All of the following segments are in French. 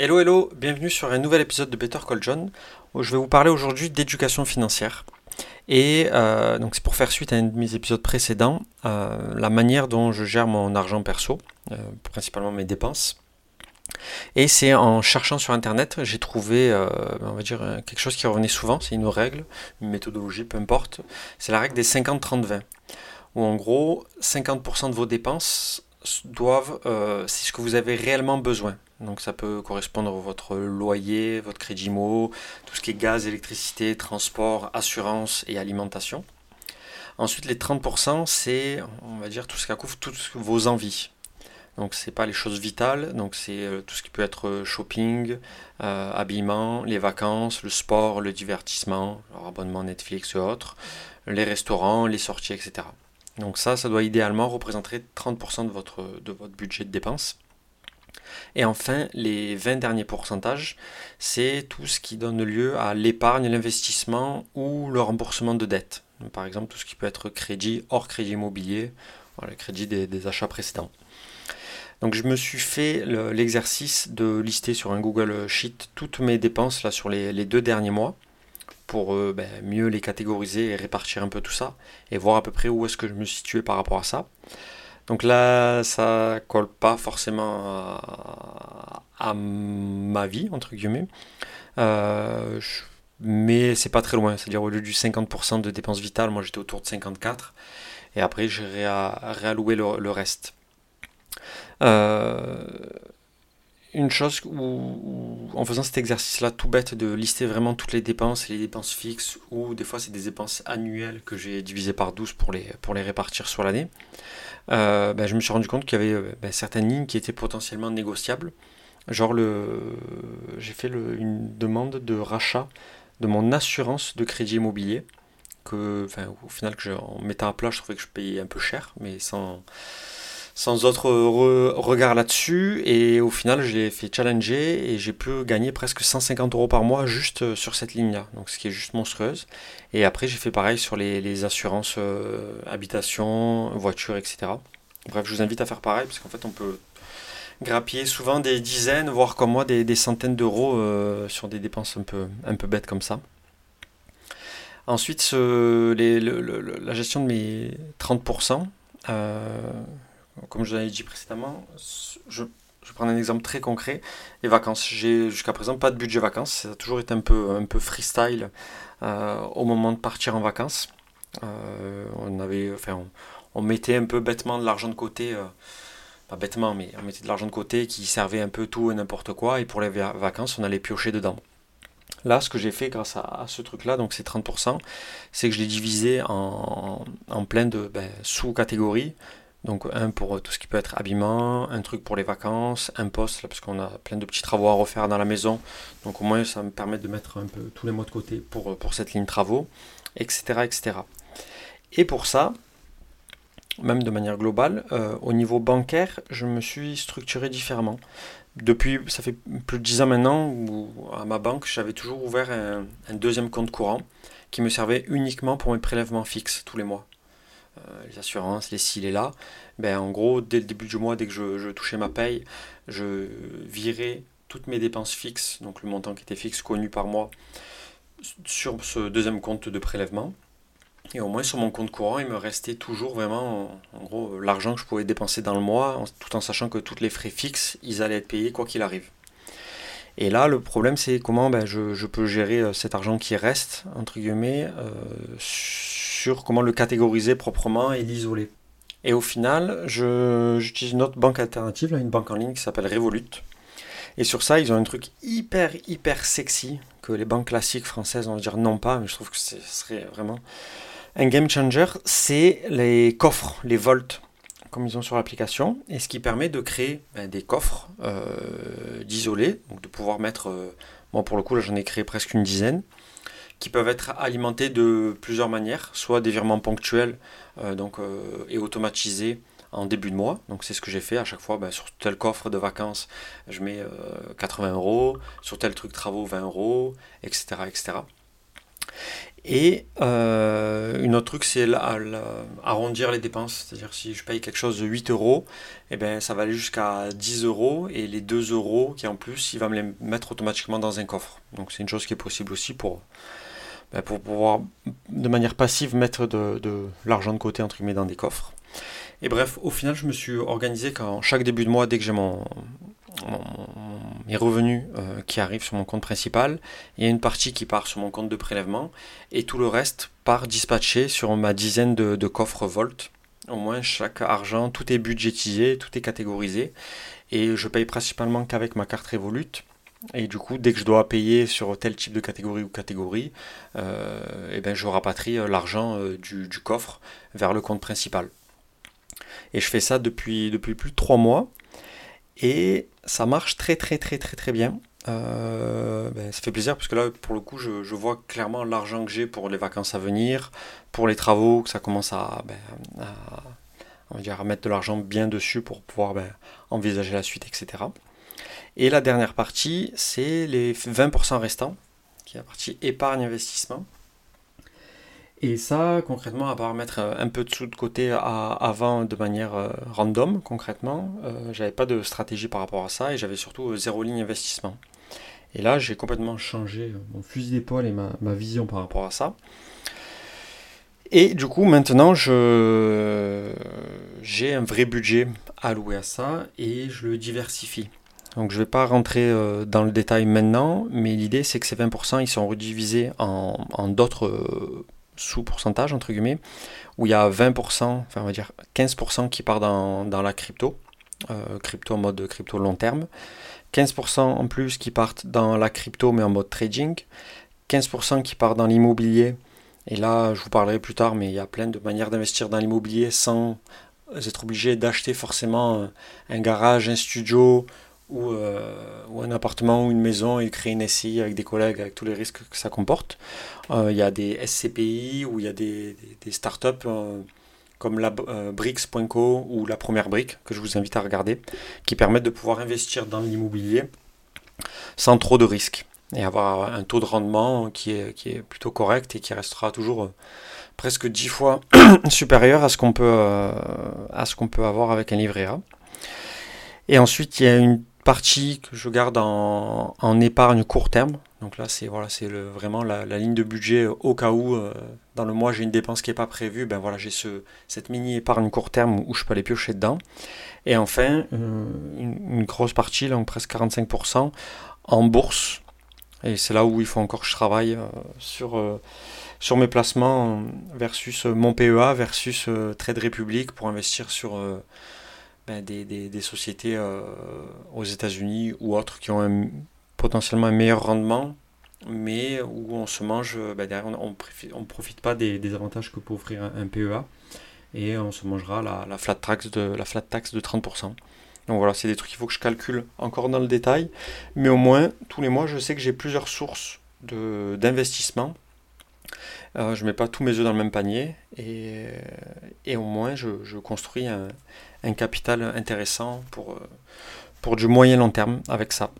Hello hello, bienvenue sur un nouvel épisode de Better Call John où je vais vous parler aujourd'hui d'éducation financière. Et euh, donc c'est pour faire suite à un de mes épisodes précédents, euh, la manière dont je gère mon argent perso, euh, principalement mes dépenses. Et c'est en cherchant sur internet, j'ai trouvé, on va dire, quelque chose qui revenait souvent, c'est une règle, une méthodologie, peu importe. C'est la règle des 50-30-20, où en gros, 50% de vos dépenses doivent, c'est ce que vous avez réellement besoin. Donc ça peut correspondre à votre loyer, votre crédit mot, tout ce qui est gaz, électricité, transport, assurance et alimentation. Ensuite, les 30%, c'est, on va dire, tout ce qui couvre toutes vos envies. Donc c'est pas les choses vitales, donc c'est euh, tout ce qui peut être euh, shopping, euh, habillement, les vacances, le sport, le divertissement, abonnement Netflix et autres, les restaurants, les sorties, etc. Donc ça, ça doit idéalement représenter 30% de votre, de votre budget de dépenses. Et enfin, les 20 derniers pourcentages, c'est tout ce qui donne lieu à l'épargne, l'investissement ou le remboursement de dettes. Par exemple, tout ce qui peut être crédit hors crédit immobilier, le crédit des, achats précédents. Donc je me suis fait l'exercice de lister sur un Google Sheet toutes mes dépenses là, sur les, deux derniers mois pour euh, ben, mieux les catégoriser et répartir un peu tout ça et voir à peu près où est-ce que je me situais par rapport à ça. Donc là, ça colle pas forcément à, ma vie, entre guillemets. Euh, mais c'est pas très loin. C'est-à-dire au lieu du 50% de dépenses vitales, moi j'étais autour de 54. Et après, j'ai réalloué le, reste. Euh, une chose où, en faisant cet exercice-là tout bête de lister vraiment toutes les dépenses et les dépenses fixes, ou des fois c'est des dépenses annuelles que j'ai divisées par 12 pour les, pour les répartir sur l'année, euh, ben, je me suis rendu compte qu'il y avait euh, ben, certaines lignes qui étaient potentiellement négociables. Genre, le, j'ai fait une demande de rachat de mon assurance de crédit immobilier, que, au final, que en mettant à plat, je trouvais que je payais un peu cher, mais sans sans autre regard là-dessus. Et au final, je l'ai fait challenger et j'ai pu gagner presque 150 euros par mois juste euh, sur cette ligne-là. Donc, ce qui est juste monstrueuse. Et après, j'ai fait pareil sur les, assurances euh, habitation, voiture, etc. Bref, je vous invite à faire pareil parce qu'en fait, on peut grappiller souvent des dizaines, voire comme moi, des, centaines d'euros euh, sur des dépenses un peu, un peu bêtes comme ça. Ensuite, la gestion de mes 30%. Comme je l'avais dit précédemment, je, je prends un exemple très concret. Les vacances. J'ai jusqu'à présent pas de budget vacances. Ça a toujours été un peu, un peu freestyle euh, au moment de partir en vacances. Euh, on, avait, enfin, on, mettait un peu bêtement de l'argent de côté. Euh, pas bêtement, mais on mettait de l'argent de côté qui servait un peu tout et n'importe quoi. Et pour les vacances, on allait piocher dedans. Là, ce que j'ai fait grâce à, ce truc-là, donc c'est 30%, c'est que je l'ai divisé en, en plein de ben, sous-catégories. Donc un pour tout ce qui peut être habillement, un truc pour les vacances, un poste, là, parce qu'on a plein de petits travaux à refaire dans la maison. Donc au moins ça me permet de mettre un peu tous les mots de côté pour, pour cette ligne travaux, etc., etc. Et pour ça, même de manière globale, euh, au niveau bancaire, je me suis structuré différemment. Depuis, ça fait plus de 10 ans maintenant, à ma banque, j'avais toujours ouvert un deuxième compte courant qui me servait uniquement pour mes prélèvements fixes tous les mois. Euh, les assurances, les ci, les là, ben, en gros, dès le début du mois, dès que je, touchais ma paye, je virais toutes mes dépenses fixes, donc le montant qui était fixe, connu par mois, sur ce deuxième compte de prélèvement. Et au moins sur mon compte courant, il me restait toujours vraiment, en, gros, l'argent que je pouvais dépenser dans le mois, tout en sachant que tous les frais fixes, ils allaient être payés quoi qu'il arrive. Et là, le problème, c'est comment ben, je, peux gérer euh, cet argent qui reste, entre guillemets, euh, comment le catégoriser proprement et l'isoler. Et au final, j'utilise une autre banque alternative, une banque en ligne qui s'appelle Revolut. Et sur ça, ils ont un truc hyper, hyper sexy que les banques classiques françaises, on va dire non pas, mais je trouve que ce serait vraiment un game changer. C'est les coffres, les volts, comme ils ont sur l'application, et ce qui permet de créer ben, des coffres euh, d'isolés, donc de pouvoir mettre, euh, moi pour le coup, là j'en ai créé presque une dizaine, qui peuvent être alimentés de plusieurs manières, soit des virements ponctuels euh, donc, euh, et automatisés en début de mois. Donc c'est ce que j'ai fait à chaque fois. Ben, sur tel coffre de vacances, je mets 80 euh, euros. Sur tel truc travaux, 20 euros, etc., etc. Et une autre truc, c'est arrondir les dépenses. C'est-à-dire si je paye quelque chose de 8 euros, eh ben, ça va aller jusqu'à 10 euros. Et les 2 euros qui en plus, il va me les mettre automatiquement dans un coffre. Donc c'est une chose qui est possible aussi pour, ben, pour pouvoir de manière passive mettre de, l'argent de côté entre guillemets dans des coffres. Et bref, au final, je me suis organisé quand chaque début de mois, dès que j'ai mon, mes revenus euh, qui arrivent sur mon compte principal, il y a une partie qui part sur mon compte de prélèvement et tout le reste part dispatché sur ma dizaine de, coffres Volt. Au moins chaque argent, tout est budgétisé, tout est catégorisé et je paye principalement qu'avec ma carte Revolut. Et du coup, dès que je dois payer sur tel type de catégorie ou catégorie, euh, eh ben, je rapatrie euh, l'argent du, du, coffre vers le compte principal. Et je fais ça depuis, depuis plus de 3 mois. Et ça marche très très très très très bien. Euh, ben, ça fait plaisir parce que là, pour le coup, je, vois clairement l'argent que j'ai pour les vacances à venir, pour les travaux, que ça commence à, ben, on va dire, à mettre de l'argent bien dessus pour pouvoir ben, envisager la suite, etc. Et la dernière partie, c'est les 20% restants, qui est la partie épargne-investissement. Et ça, concrètement, à part mettre euh, un peu de sous de côté avant de manière euh, random, concrètement, euh, j'avais pas de stratégie par rapport à ça et j'avais surtout zéro ligne investissement. Et là, j'ai complètement changé mon fusil d'épaule et ma, vision par rapport à ça. Et du coup, maintenant, j'ai un vrai budget alloué à ça et je le diversifie. Donc je ne vais pas rentrer dans le détail maintenant, mais l'idée c'est que ces 20% ils sont redivisés en, d'autres sous-pourcentage, entre guillemets, où il y a 20%, enfin on va dire 15% qui part dans, la crypto, euh, crypto en mode crypto long terme, 15% en plus qui partent dans la crypto mais en mode trading, 15% qui partent dans l'immobilier, et là je vous parlerai plus tard, mais il y a plein de manières d'investir dans l'immobilier sans être obligé d'acheter forcément un garage, un studio, euh, ou, un appartement ou une maison et créer une SCI avec des collègues avec tous les risques que ça comporte. Euh, il y a des SCPI ou il y a des, startups euh, comme la Bricks.co ou la première brique que je vous invite à regarder qui permettent de pouvoir investir dans l'immobilier sans trop de risques et avoir un taux de rendement qui est, qui est plutôt correct et qui restera toujours presque 10 fois supérieur à ce qu'on peut, à ce qu'on peut avoir avec un livret A. Et ensuite, il y a une partie que je garde en, épargne court terme. Donc là, c'est voilà, c'est vraiment la, ligne de budget au cas où euh, dans le mois j'ai une dépense qui n'est pas prévue. Ben voilà, j'ai ce, cette mini épargne court terme où je peux aller piocher dedans. Et enfin, euh, une, grosse partie, donc presque 45% en bourse. Et c'est là où il faut encore que je travaille euh, sur, sur mes placements versus mon PEA versus Trade Republic pour investir sur ben, des, sociétés euh, aux États-Unis ou autres qui ont potentiellement un meilleur rendement, mais où on se mange, ben, derrière, on ne profite pas des, avantages que peut offrir un, PEA et on se mangera la, flat, tax de, la flat tax de 30%. Donc voilà, c'est des trucs qu'il faut que je calcule encore dans le détail, mais au moins tous les mois, je sais que j'ai plusieurs sources d'investissement. Euh, je ne mets pas tous mes œufs dans le même panier et, et au moins je, construis un, capital intéressant pour, euh, pour du moyen long terme avec ça.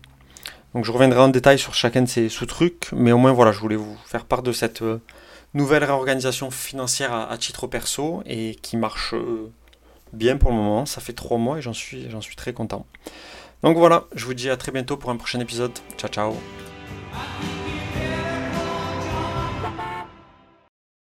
Donc je reviendrai en détail sur chacun de ces sous-trucs, mais au moins voilà, je voulais vous faire part de cette euh, nouvelle réorganisation financière à, titre perso et qui marche euh, bien pour le moment. Ça fait trois mois et j'en suis, j'en suis très content. Donc voilà, je vous dis à très bientôt pour un prochain épisode. Ciao ciao